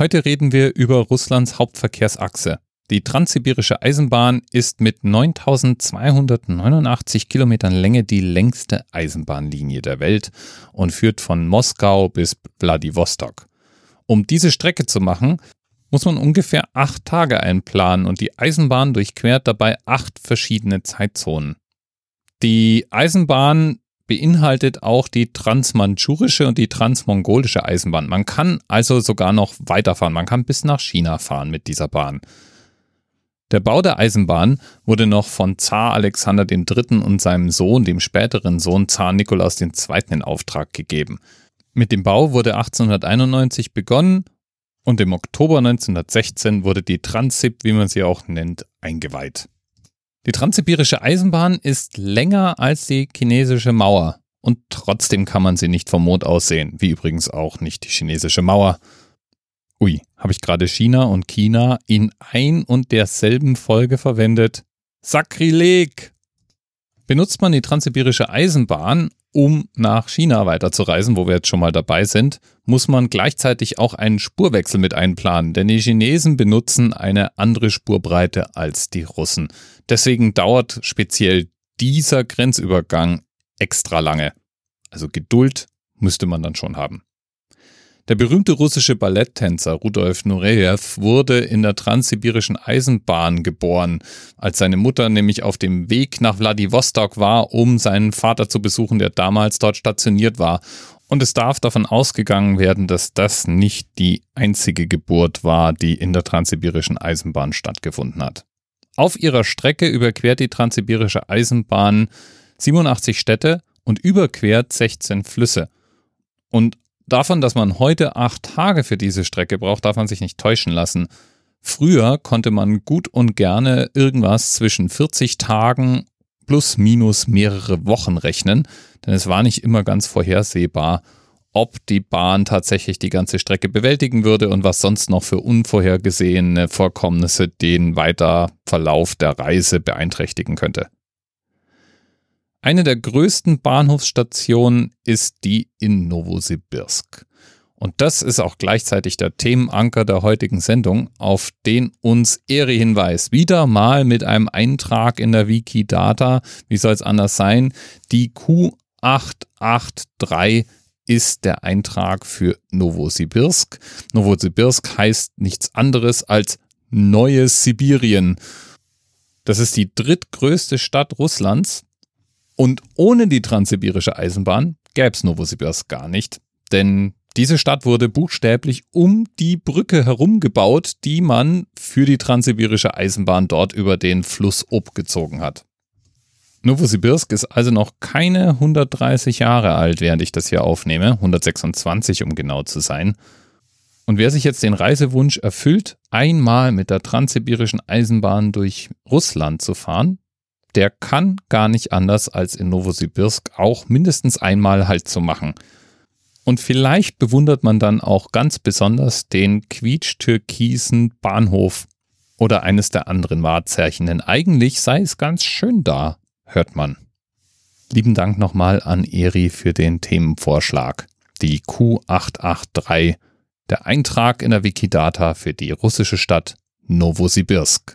Heute reden wir über Russlands Hauptverkehrsachse. Die Transsibirische Eisenbahn ist mit 9289 Kilometern Länge die längste Eisenbahnlinie der Welt und führt von Moskau bis Wladiwostok. Um diese Strecke zu machen, muss man ungefähr acht Tage einplanen und die Eisenbahn durchquert dabei acht verschiedene Zeitzonen. Die Eisenbahn beinhaltet auch die transmanchurische und die transmongolische Eisenbahn. Man kann also sogar noch weiterfahren. Man kann bis nach China fahren mit dieser Bahn. Der Bau der Eisenbahn wurde noch von Zar Alexander III. und seinem Sohn, dem späteren Sohn Zar Nikolaus II. in Auftrag gegeben. Mit dem Bau wurde 1891 begonnen und im Oktober 1916 wurde die Transip, wie man sie auch nennt, eingeweiht. Die transsibirische Eisenbahn ist länger als die chinesische Mauer und trotzdem kann man sie nicht vom Mond aus sehen, wie übrigens auch nicht die chinesische Mauer. Ui, habe ich gerade China und China in ein und derselben Folge verwendet? Sakrileg! Benutzt man die transsibirische Eisenbahn, um nach China weiterzureisen, wo wir jetzt schon mal dabei sind, muss man gleichzeitig auch einen Spurwechsel mit einplanen, denn die Chinesen benutzen eine andere Spurbreite als die Russen. Deswegen dauert speziell dieser Grenzübergang extra lange. Also Geduld müsste man dann schon haben. Der berühmte russische Balletttänzer Rudolf Nureyev wurde in der transsibirischen Eisenbahn geboren, als seine Mutter nämlich auf dem Weg nach Wladiwostok war, um seinen Vater zu besuchen, der damals dort stationiert war. Und es darf davon ausgegangen werden, dass das nicht die einzige Geburt war, die in der transsibirischen Eisenbahn stattgefunden hat. Auf ihrer Strecke überquert die transsibirische Eisenbahn 87 Städte und überquert 16 Flüsse. Und davon, dass man heute acht Tage für diese Strecke braucht, darf man sich nicht täuschen lassen. Früher konnte man gut und gerne irgendwas zwischen 40 Tagen plus minus mehrere Wochen rechnen, denn es war nicht immer ganz vorhersehbar, ob die Bahn tatsächlich die ganze Strecke bewältigen würde und was sonst noch für unvorhergesehene Vorkommnisse den Weiterverlauf der Reise beeinträchtigen könnte. Eine der größten Bahnhofsstationen ist die in Novosibirsk. Und das ist auch gleichzeitig der Themenanker der heutigen Sendung, auf den uns Ehre hinweist. Wieder mal mit einem Eintrag in der Wikidata. Wie soll es anders sein? Die Q883 ist der Eintrag für Novosibirsk. Novosibirsk heißt nichts anderes als Neues Sibirien. Das ist die drittgrößte Stadt Russlands und ohne die transsibirische Eisenbahn gäbe es Novosibirsk gar nicht, denn diese Stadt wurde buchstäblich um die Brücke herum gebaut, die man für die transsibirische Eisenbahn dort über den Fluss Ob gezogen hat. Novosibirsk ist also noch keine 130 Jahre alt, während ich das hier aufnehme, 126 um genau zu sein. Und wer sich jetzt den Reisewunsch erfüllt, einmal mit der transsibirischen Eisenbahn durch Russland zu fahren, der kann gar nicht anders als in Novosibirsk auch mindestens einmal Halt zu machen. Und vielleicht bewundert man dann auch ganz besonders den quietsch-türkisen Bahnhof oder eines der anderen Wahrzeichen, denn eigentlich sei es ganz schön da, hört man. Lieben Dank nochmal an Eri für den Themenvorschlag. Die Q883, der Eintrag in der Wikidata für die russische Stadt Novosibirsk